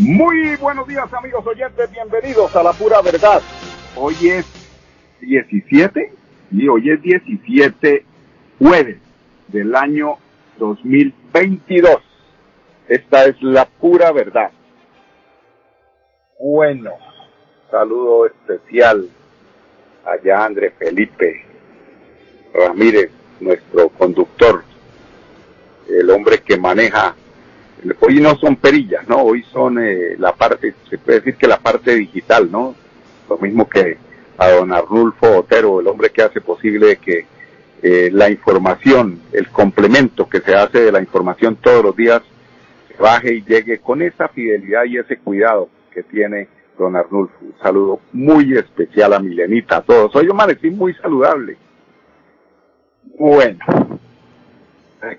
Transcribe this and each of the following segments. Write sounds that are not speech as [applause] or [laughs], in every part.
Muy buenos días amigos oyentes, bienvenidos a la pura verdad. Hoy es 17 y hoy es 17 jueves del año 2022. Esta es la pura verdad. Bueno, saludo especial allá André Felipe Ramírez, nuestro conductor, el hombre que maneja hoy no son perillas, ¿no? Hoy son eh, la parte, se puede decir que la parte digital, ¿no? Lo mismo que a don Arnulfo Otero, el hombre que hace posible que eh, la información, el complemento que se hace de la información todos los días, baje y llegue con esa fidelidad y ese cuidado que tiene don Arnulfo. Un saludo muy especial a Milenita, a todos. Hoy amanecí muy saludable. Bueno,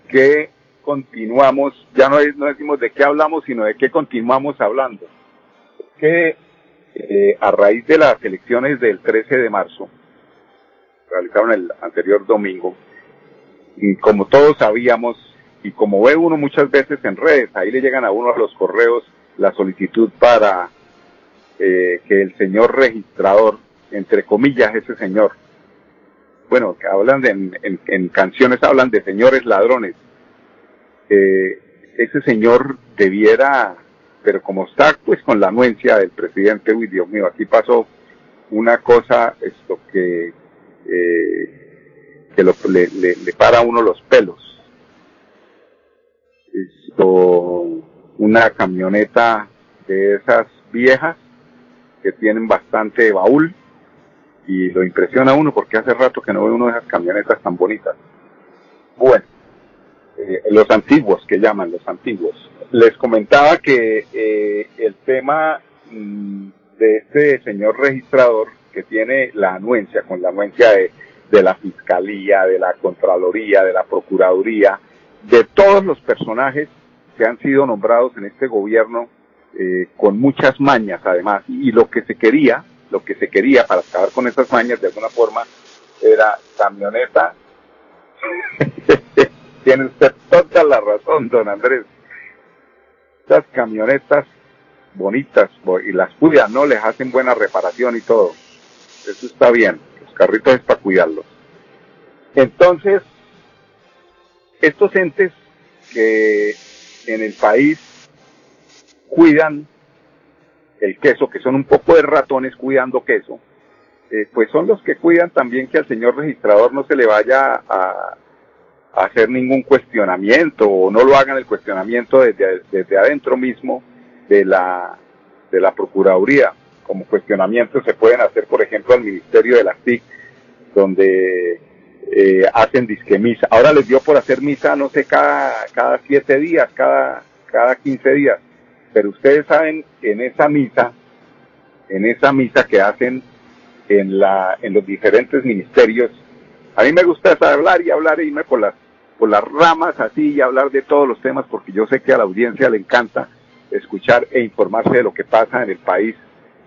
que continuamos, ya no, decimos de qué hablamos, sino de qué continuamos hablando. Que eh, a raíz de las elecciones del 13 de marzo, realizaron el anterior domingo, y como todos sabíamos, y como ve uno muchas veces en redes, ahí le llegan a uno a los correos la solicitud para eh, que el señor registrador, entre comillas, ese señor, bueno, que hablan de, en canciones hablan de señores ladrones, eh, ese señor debiera, pero como está pues con la anuencia del presidente, uy Dios mío, aquí pasó una cosa esto que, eh, que lo, le, para a uno los pelos. Esto, una camioneta de esas viejas que tienen bastante baúl y lo impresiona a uno porque hace rato que no ve uno de esas camionetas tan bonitas. Bueno, eh, los antiguos que llaman los antiguos. Les comentaba que eh, el tema mm, de este señor registrador que tiene la anuencia, con la anuencia de, de la Fiscalía, de la Contraloría, de la Procuraduría, de todos los personajes que han sido nombrados en este gobierno eh, con muchas mañas además. Y lo que se quería, lo que se quería para acabar con esas mañas de alguna forma era camioneta [laughs] Tiene usted toda la razón, don Andrés. Estas camionetas bonitas y las cuidan, ¿no? Les hacen buena reparación y todo. Eso está bien. Los carritos es para cuidarlos. Entonces, estos entes que en el país cuidan el queso, que son un poco de ratones cuidando queso, eh, pues son los que cuidan también que al señor registrador no se le vaya a, hacer ningún cuestionamiento o no lo hagan el cuestionamiento desde, desde adentro mismo de la, de la Procuraduría. Como cuestionamientos se pueden hacer, por ejemplo, al Ministerio de las TIC, donde eh, hacen disque misa. Ahora les dio por hacer misa, no sé, cada, cada siete días, cada, cada quince días. Pero ustedes saben, en esa misa, en esa misa que hacen en, la, en los diferentes ministerios, a mí me gusta hablar y hablar y irme por las, por las ramas así y hablar de todos los temas porque yo sé que a la audiencia le encanta escuchar e informarse de lo que pasa en el país.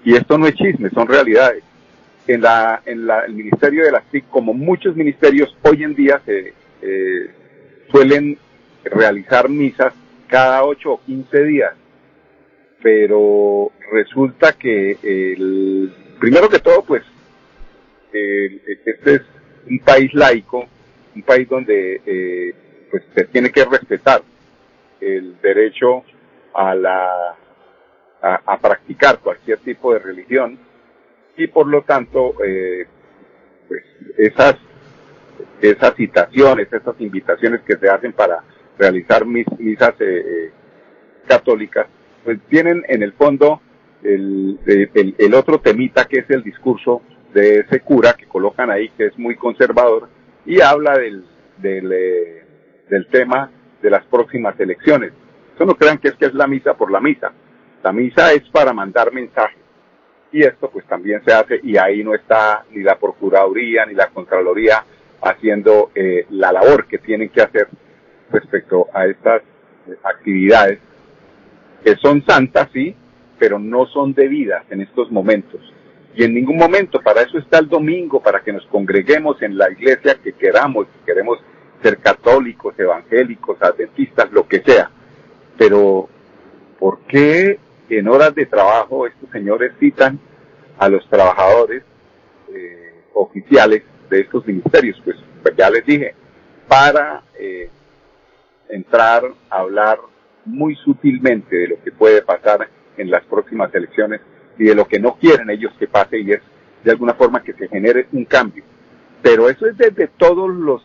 Y esto no es chisme, son realidades. En la, en la, el Ministerio de las TIC, como muchos ministerios, hoy en día se eh, suelen realizar misas cada 8 o 15 días. Pero resulta que el, primero que todo, pues, el, este es un país laico, un país donde eh, pues se tiene que respetar el derecho a la a, practicar cualquier tipo de religión y por lo tanto eh, pues esas esas citaciones, esas invitaciones que se hacen para realizar misas eh, católicas, pues tienen en el fondo el, el, el, otro temita que es el discurso de ese cura que colocan ahí, que es muy conservador, y habla del, del, eh, del tema de las próximas elecciones. Eso no crean que es que es la misa por la misa. La misa es para mandar mensajes. Y esto pues también se hace y ahí no está ni la Procuraduría ni la Contraloría haciendo eh, la labor que tienen que hacer respecto a estas eh, actividades que son santas, sí, pero no son debidas en estos momentos. Y en ningún momento, para eso está el domingo, para que nos congreguemos en la iglesia que queramos, si queremos ser católicos, evangélicos, adventistas, lo que sea. Pero, ¿por qué en horas de trabajo estos señores citan a los trabajadores eh, oficiales de estos ministerios? Pues, pues ya les dije, para eh, entrar a hablar muy sutilmente de lo que puede pasar en las próximas elecciones y de lo que no quieren ellos que pase y es de alguna forma que se genere un cambio. Pero eso es desde todos los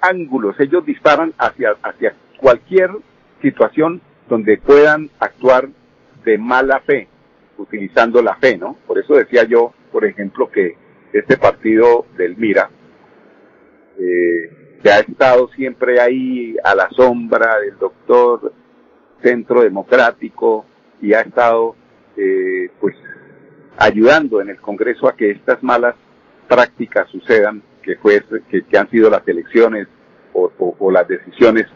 ángulos. Ellos disparan hacia, hacia cualquier situación donde puedan actuar de mala fe, utilizando la fe, ¿no? Por eso decía yo, por ejemplo, que este partido del Mira, eh, que ha estado siempre ahí a la sombra del doctor Centro Democrático y ha estado eh, pues ayudando en el Congreso a que estas malas prácticas sucedan, que, fue, que, han sido las elecciones o, las decisiones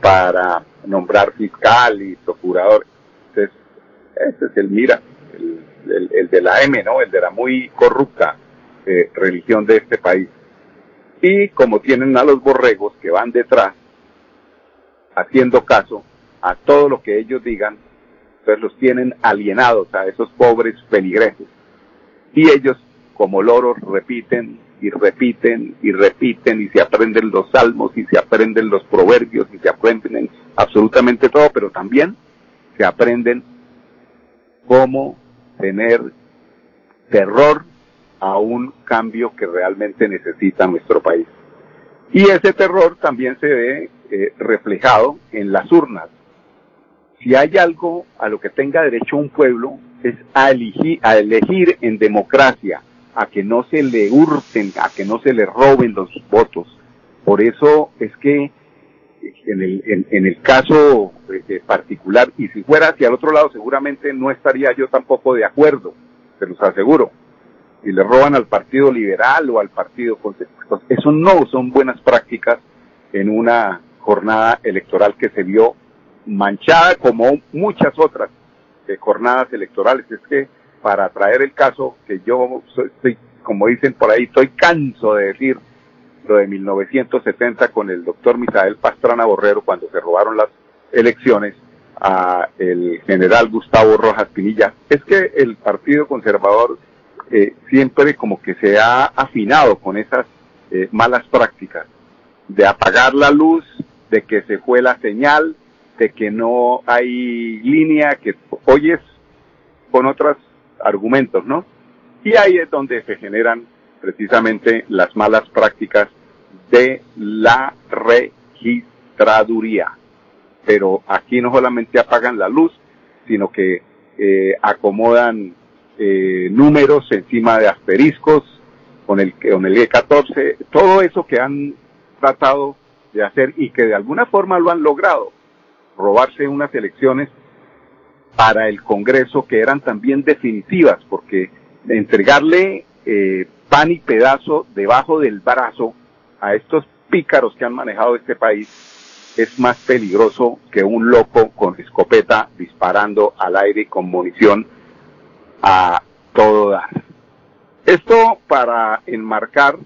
para nombrar fiscal y procurador. Entonces, ese es el mira, el, de la M, ¿no? El de la muy corrupta eh, religión de este país. Y como tienen a los borregos que van detrás, haciendo caso a todo lo que ellos digan, los tienen alienados a esos pobres peligreses. Y ellos, como loros, repiten y repiten y repiten y se aprenden los salmos y se aprenden los proverbios y se aprenden absolutamente todo, pero también se aprenden cómo tener terror a un cambio que realmente necesita nuestro país. Y ese terror también se ve eh, reflejado en las urnas si hay algo a lo que tenga derecho un pueblo, es a elegir, a elegir en democracia, a que no se le hurten, a que no se le roben los votos. Por eso es que en el, en, el caso eh, particular, y si fuera hacia el otro lado, seguramente no estaría yo tampoco de acuerdo, se los aseguro. Si le roban al Partido Liberal o al Partido eso no son buenas prácticas en una jornada electoral que se vio manchada como muchas otras jornadas electorales. Es que para traer el caso que yo estoy, como dicen por ahí, estoy canso de decir lo de 1970 con el doctor Misael Pastrana Borrero cuando se robaron las elecciones a el general Gustavo Rojas Pinilla. Es que el Partido Conservador eh, siempre como que se ha afinado con esas eh, malas prácticas de apagar la luz, de que se fue la señal, de que no hay línea, que oyes con otros argumentos, ¿no? Y ahí es donde se generan precisamente las malas prácticas de la registraduría. Pero aquí no solamente apagan la luz, sino que eh, acomodan eh, números encima de asteriscos con el, con el E14, todo eso que han tratado de hacer y que de alguna forma lo han logrado robarse unas elecciones para el Congreso que eran también definitivas, porque entregarle eh, pan y pedazo debajo del brazo a estos pícaros que han manejado este país es más peligroso que un loco con escopeta disparando al aire con munición a todo dar. Esto para enmarcar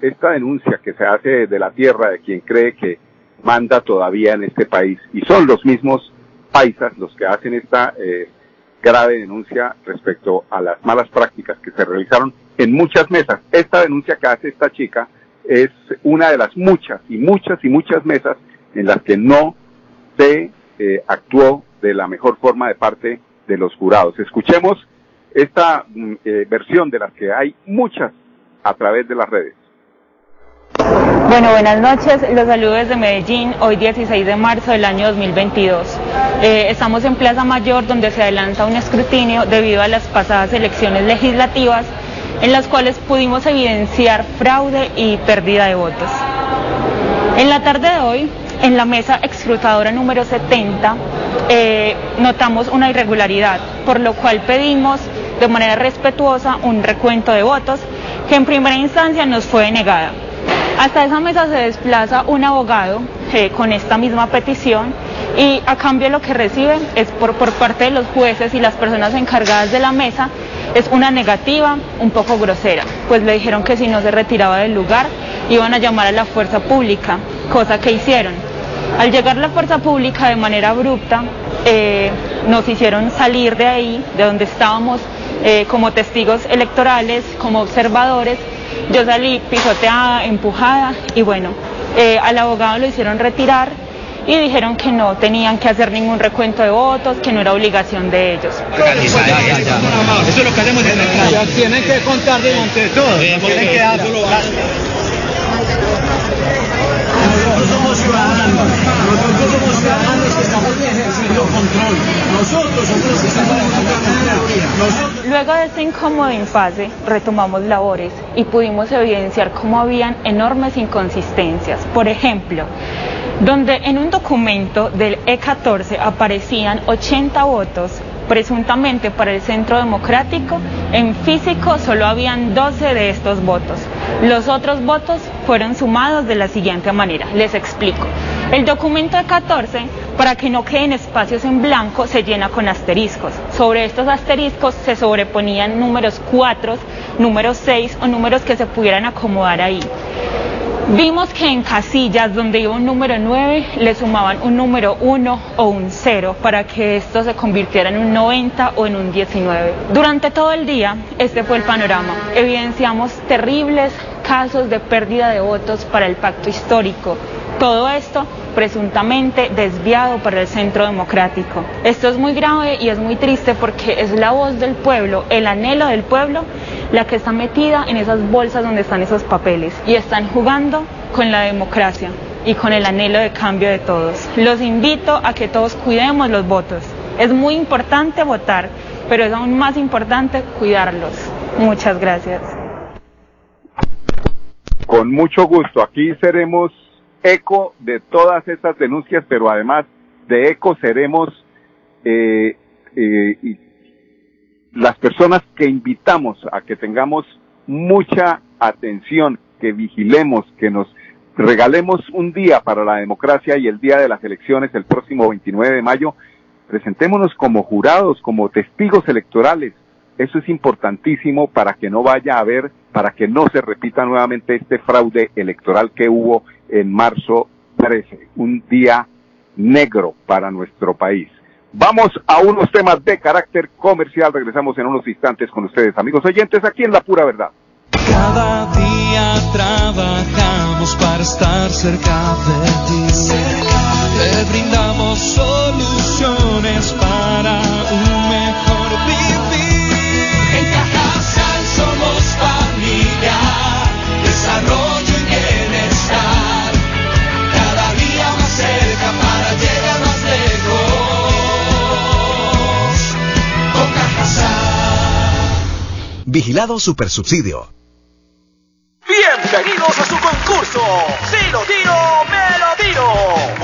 esta denuncia que se hace de la tierra de quien cree que manda todavía en este país. Y son los mismos paisas los que hacen esta eh, grave denuncia respecto a las malas prácticas que se realizaron en muchas mesas. Esta denuncia que hace esta chica es una de las muchas y muchas y muchas mesas en las que no se eh, actuó de la mejor forma de parte de los jurados. Escuchemos esta mm, eh, versión de las que hay muchas a través de las redes. Bueno, buenas noches. Los saludos desde Medellín, hoy 16 de marzo del año 2022. Eh, estamos en Plaza Mayor donde se adelanta un escrutinio debido a las pasadas elecciones legislativas en las cuales pudimos evidenciar fraude y pérdida de votos. En la tarde de hoy, en la mesa escrutadora número 70, eh, notamos una irregularidad, por lo cual pedimos de manera respetuosa un recuento de votos que en primera instancia nos fue negada. Hasta esa mesa se desplaza un abogado eh, con esta misma petición y a cambio lo que recibe es por, parte de los jueces y las personas encargadas de la mesa es una negativa un poco grosera, pues le dijeron que si no se retiraba del lugar iban a llamar a la fuerza pública, cosa que hicieron. Al llegar la fuerza pública de manera abrupta, eh, nos hicieron salir de ahí, de donde estábamos, eh, como testigos electorales, como observadores. Yo salí pisoteada, empujada y bueno, eh, al abogado lo hicieron retirar y dijeron que no tenían que hacer ningún recuento de votos, que no era obligación de ellos. Eso es lo que haremos en el Tienen que contar delante de todos. Tienen que dar. nosotros somos ciudadanos, Luego de este incómodo impasse, retomamos labores y pudimos evidenciar cómo habían enormes inconsistencias. Por ejemplo, donde en un documento del E14 aparecían 80 votos presuntamente para el Centro Democrático, en físico solo habían 12 de estos votos. Los otros votos fueron sumados de la siguiente manera. Les explico. El documento E14, para que no queden espacios en blanco, se llena con asteriscos. Sobre estos asteriscos se sobreponían números 4, números 6 o números que se pudieran acomodar ahí. Vimos que en casillas donde iba un número 9 le sumaban un número 1 o un 0 para que esto se convirtiera en un 90 o en un 19. Durante todo el día este fue el panorama. Evidenciamos terribles casos de pérdida de votos para el pacto histórico. Todo esto presuntamente desviado para el centro democrático. Esto es muy grave y es muy triste porque es la voz del pueblo, el anhelo del pueblo, la que está metida en esas bolsas donde están esos papeles y están jugando con la democracia y con el anhelo de cambio de todos. Los invito a que todos cuidemos los votos. Es muy importante votar, pero es aún más importante cuidarlos. Muchas gracias. Con mucho gusto. Aquí seremos eco de todas esas denuncias, pero además de eco seremos eh, eh, las personas que invitamos a que tengamos mucha atención, que vigilemos, que nos regalemos un día para la democracia y el día de las elecciones el próximo 29 de mayo, presentémonos como jurados, como testigos electorales. Eso es importantísimo para que no vaya a haber, para que no se repita nuevamente este fraude electoral que hubo en marzo 13, un día negro para nuestro país. Vamos a unos temas de carácter comercial. Regresamos en unos instantes con ustedes, amigos oyentes, aquí en La Pura Verdad. Cada día trabajamos para estar cerca de ti. Te brindamos soluciones para un Vigilado Supersubsidio. Bienvenidos a su concurso. Si lo tiro, me lo tiro.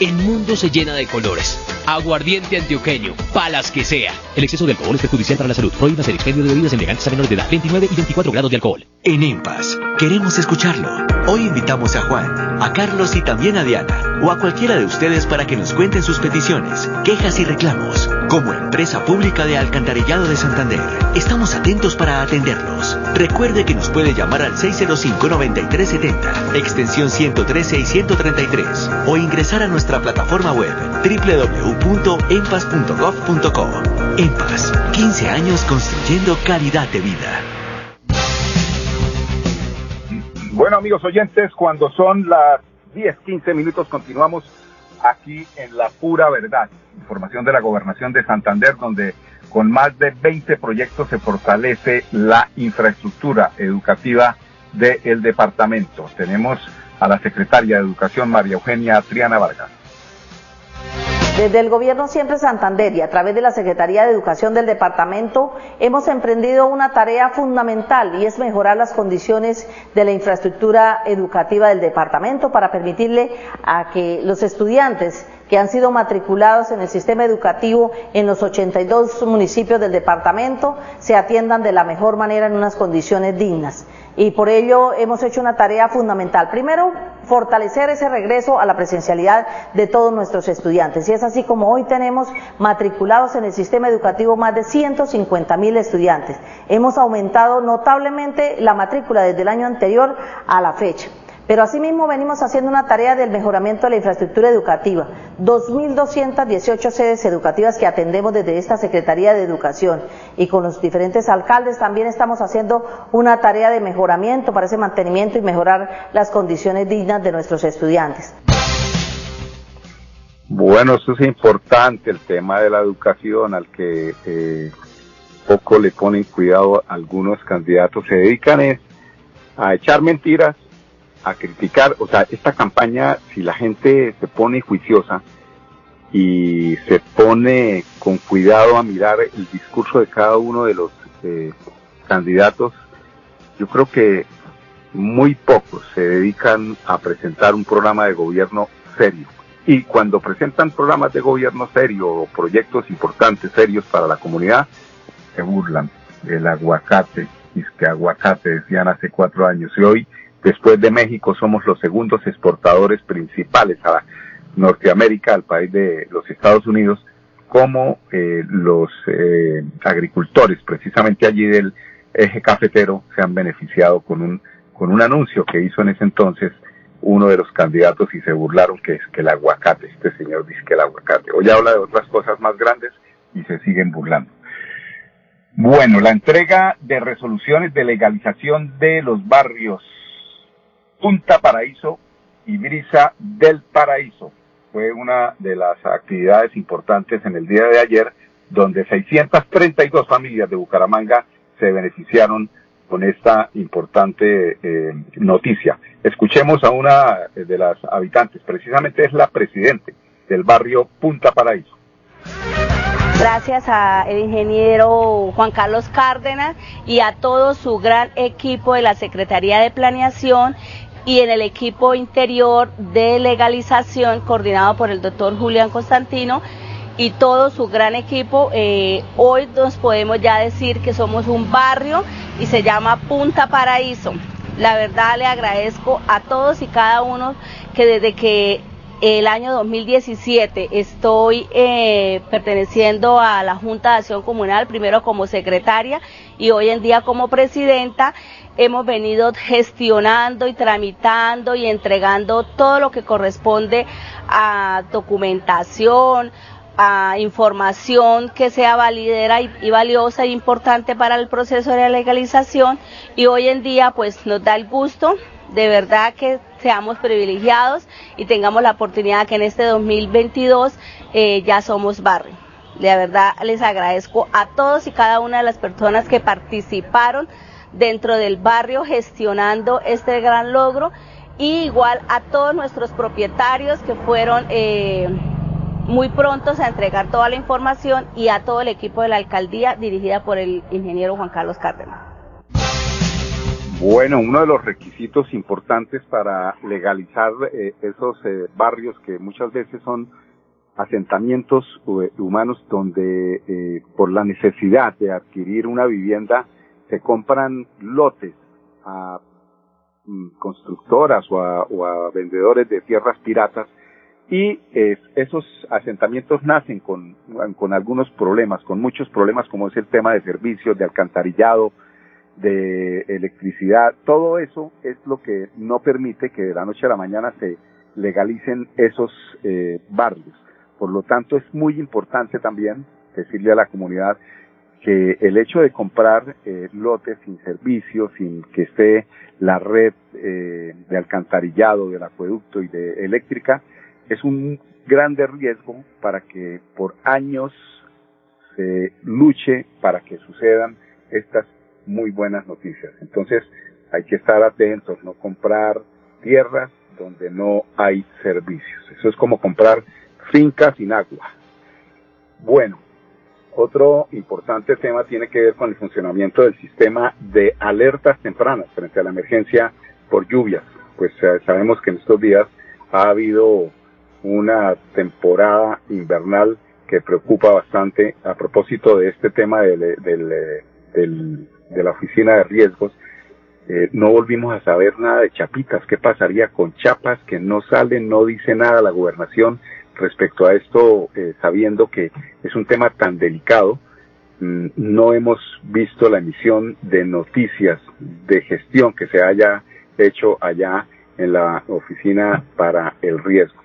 el mundo se llena de colores. Aguardiente antioqueño, palas que sea. El exceso de alcohol es perjudicial para la salud. Prohíbas el expendio de bebidas elegantes a menores de edad, 29 y 24 grados de alcohol. En EMPAS, queremos escucharlo. Hoy invitamos a Juan, a Carlos y también a Diana, o a cualquiera de ustedes para que nos cuenten sus peticiones, quejas y reclamos. Como empresa pública de Alcantarillado de Santander, estamos atentos para atenderlos. Recuerde que nos puede llamar al 605-9370, extensión 113 y 133, o ingresar a nuestra plataforma web www.empas.gov.co. EMPAS, 15 años construyendo calidad de vida. Bueno, amigos oyentes, cuando son las 10, 15 minutos, continuamos aquí en La Pura Verdad. Información de la Gobernación de Santander, donde con más de 20 proyectos se fortalece la infraestructura educativa del departamento. Tenemos a la secretaria de Educación, María Eugenia Triana Vargas. Desde el Gobierno Siempre Santander y a través de la Secretaría de Educación del Departamento hemos emprendido una tarea fundamental y es mejorar las condiciones de la infraestructura educativa del departamento para permitirle a que los estudiantes que han sido matriculados en el sistema educativo en los 82 municipios del departamento se atiendan de la mejor manera en unas condiciones dignas. Y por ello hemos hecho una tarea fundamental. Primero, fortalecer ese regreso a la presencialidad de todos nuestros estudiantes. Y es así como hoy tenemos matriculados en el sistema educativo más de 150 mil estudiantes. Hemos aumentado notablemente la matrícula desde el año anterior a la fecha. Pero asimismo venimos haciendo una tarea del mejoramiento de la infraestructura educativa. 2.218 sedes educativas que atendemos desde esta Secretaría de Educación y con los diferentes alcaldes también estamos haciendo una tarea de mejoramiento para ese mantenimiento y mejorar las condiciones dignas de nuestros estudiantes. Bueno, eso es importante, el tema de la educación al que eh, poco le ponen cuidado algunos candidatos. Se dedican es a echar mentiras a criticar, o sea, esta campaña, si la gente se pone juiciosa y se pone con cuidado a mirar el discurso de cada uno de los eh, candidatos, yo creo que muy pocos se dedican a presentar un programa de gobierno serio. Y cuando presentan programas de gobierno serio o proyectos importantes, serios para la comunidad, se burlan del aguacate, es que aguacate decían hace cuatro años. Y hoy Después de México somos los segundos exportadores principales a Norteamérica, al país de los Estados Unidos, como eh, los eh, agricultores precisamente allí del eje cafetero se han beneficiado con un, con un anuncio que hizo en ese entonces uno de los candidatos y se burlaron que es que el aguacate, este señor dice que el aguacate. Hoy habla de otras cosas más grandes y se siguen burlando. Bueno, la entrega de resoluciones de legalización de los barrios Punta Paraíso y Brisa del Paraíso. Fue una de las actividades importantes en el día de ayer, donde 632 familias de Bucaramanga se beneficiaron con esta importante eh, noticia. Escuchemos a una de las habitantes, precisamente es la presidente del barrio Punta Paraíso. Gracias al ingeniero Juan Carlos Cárdenas y a todo su gran equipo de la Secretaría de Planeación y en el equipo interior de legalización coordinado por el doctor Julián Constantino y todo su gran equipo. Eh, hoy nos podemos ya decir que somos un barrio y se llama Punta Paraíso. La verdad le agradezco a todos y cada uno que desde que el año 2017 estoy eh, perteneciendo a la Junta de Acción Comunal, primero como secretaria y hoy en día como presidenta hemos venido gestionando y tramitando y entregando todo lo que corresponde a documentación, a información que sea validera y, valiosa e importante para el proceso de legalización y hoy en día pues nos da el gusto de verdad que seamos privilegiados y tengamos la oportunidad que en este 2022 eh, ya somos barrio. De verdad les agradezco a todos y cada una de las personas que participaron dentro del barrio gestionando este gran logro y igual a todos nuestros propietarios que fueron eh, muy prontos a entregar toda la información y a todo el equipo de la alcaldía dirigida por el ingeniero Juan Carlos Cárdenas. Bueno, uno de los requisitos importantes para legalizar eh, esos eh, barrios que muchas veces son asentamientos humanos donde por la necesidad de adquirir una vivienda se compran lotes a mm, constructoras o a, vendedores de tierras piratas y esos asentamientos nacen con, con algunos problemas, con muchos problemas como es el tema de servicios, de alcantarillado, de electricidad, todo eso es lo que no permite que de la noche a la mañana se legalicen esos eh, barrios. Por lo tanto, es muy importante también decirle a la comunidad que el hecho de comprar eh, lotes sin servicio, sin que esté la red eh, de alcantarillado, del acueducto y de eléctrica, es un grande riesgo para que por años se luche para que sucedan estas muy buenas noticias. Entonces hay que estar atentos, no comprar tierras donde no hay servicios. Eso es como comprar fincas sin agua. Bueno, otro importante tema tiene que ver con el funcionamiento del sistema de alertas tempranas frente a la emergencia por lluvias. Pues eh, sabemos que en estos días ha habido una temporada invernal que preocupa bastante a propósito de este tema del, del de la oficina de riesgos, eh, no volvimos a saber nada de chapitas, qué pasaría con chapas que no salen, no dice nada la gobernación respecto a esto, eh, sabiendo que es un tema tan delicado, mm, no hemos visto la emisión de noticias de gestión que se haya hecho allá en la oficina para el riesgo.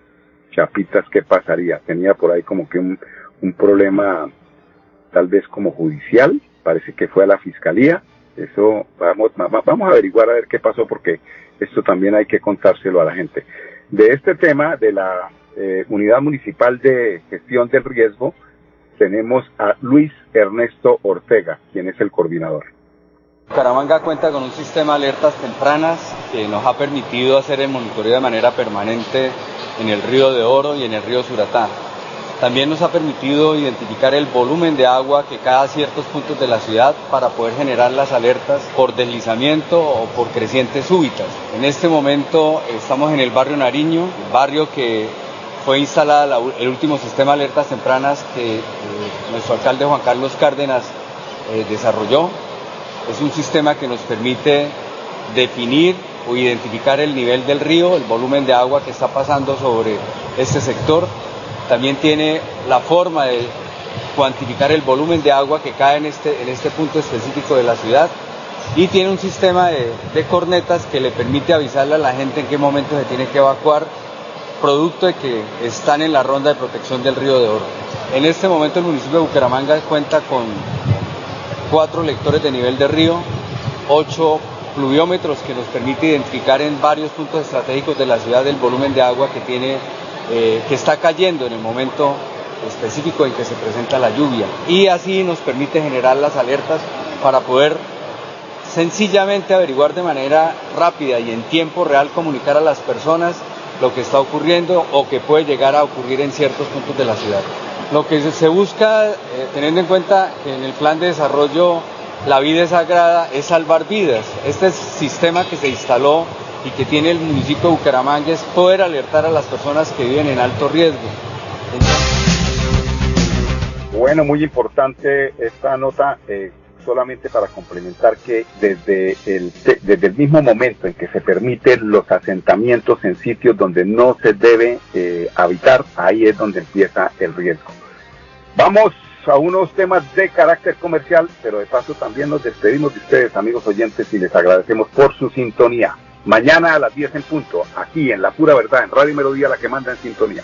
Chapitas, ¿qué pasaría? Tenía por ahí como que un, un problema tal vez como judicial, parece que fue a la fiscalía. Eso vamos, vamos a averiguar a ver qué pasó porque esto también hay que contárselo a la gente. De este tema de la eh, Unidad Municipal de Gestión del Riesgo, tenemos a Luis Ernesto Ortega, quien es el coordinador. Caramanga cuenta con un sistema de alertas tempranas que nos ha permitido hacer el monitoreo de manera permanente en el río de Oro y en el río Suratá. También nos ha permitido identificar el volumen de agua que cae a ciertos puntos de la ciudad para poder generar las alertas por deslizamiento o por crecientes súbitas. En este momento estamos en el barrio Nariño, barrio que fue instalada el último sistema de alertas tempranas que eh, nuestro alcalde Juan Carlos Cárdenas eh, desarrolló. Es un sistema que nos permite definir o identificar el nivel del río, el volumen de agua que está pasando sobre este sector también tiene la forma de cuantificar el volumen de agua que cae en este, en este punto específico de la ciudad y tiene un sistema de, cornetas que le permite avisarle a la gente en qué momento se tiene que evacuar producto de que están en la ronda de protección del río de Oro. En este momento el municipio de Bucaramanga cuenta con cuatro lectores de nivel de río, ocho pluviómetros que nos permite identificar en varios puntos estratégicos de la ciudad el volumen de agua que tiene eh, que está cayendo en el momento específico en que se presenta la lluvia y así nos permite generar las alertas para poder sencillamente averiguar de manera rápida y en tiempo real comunicar a las personas lo que está ocurriendo o que puede llegar a ocurrir en ciertos puntos de la ciudad. Lo que se busca, eh, teniendo en cuenta que en el plan de desarrollo la vida es sagrada, es salvar vidas. Este sistema que se instaló y que tiene el municipio de Bucaramanga es poder alertar a las personas que viven en alto riesgo. Bueno, muy importante esta nota, eh, solamente para complementar que desde el, mismo momento en que se permiten los asentamientos en sitios donde no se debe eh, habitar, ahí es donde empieza el riesgo. Vamos a unos temas de carácter comercial, pero de paso también nos despedimos de ustedes, amigos oyentes, y les agradecemos por su sintonía. Mañana a las 10 en punto, aquí en La Pura Verdad, en Radio Melodía, la que manda en sintonía.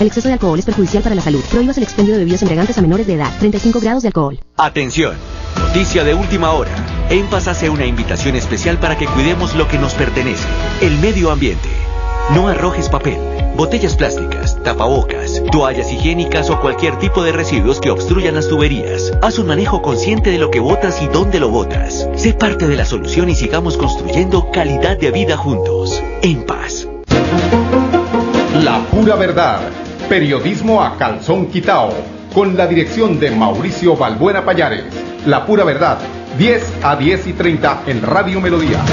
El exceso de alcohol es perjudicial para la salud. Prohíbas el expendio de bebidas embriagantes a menores de edad. 35 grados de alcohol. Atención. Noticia de última hora. EMPAS hace una invitación especial para que cuidemos lo que nos pertenece, el medio ambiente. No arrojes papel, botellas plásticas, tapabocas, toallas higiénicas o cualquier tipo de residuos que obstruyan las tuberías. Haz un manejo consciente de lo que botas y dónde lo botas. Sé parte de la solución y sigamos construyendo calidad de vida juntos. En paz. La pura verdad. Periodismo a calzón quitao. Con la dirección de Mauricio Balbuena Payares. La pura verdad. 10 a 10 y 30 en Radio Melodía.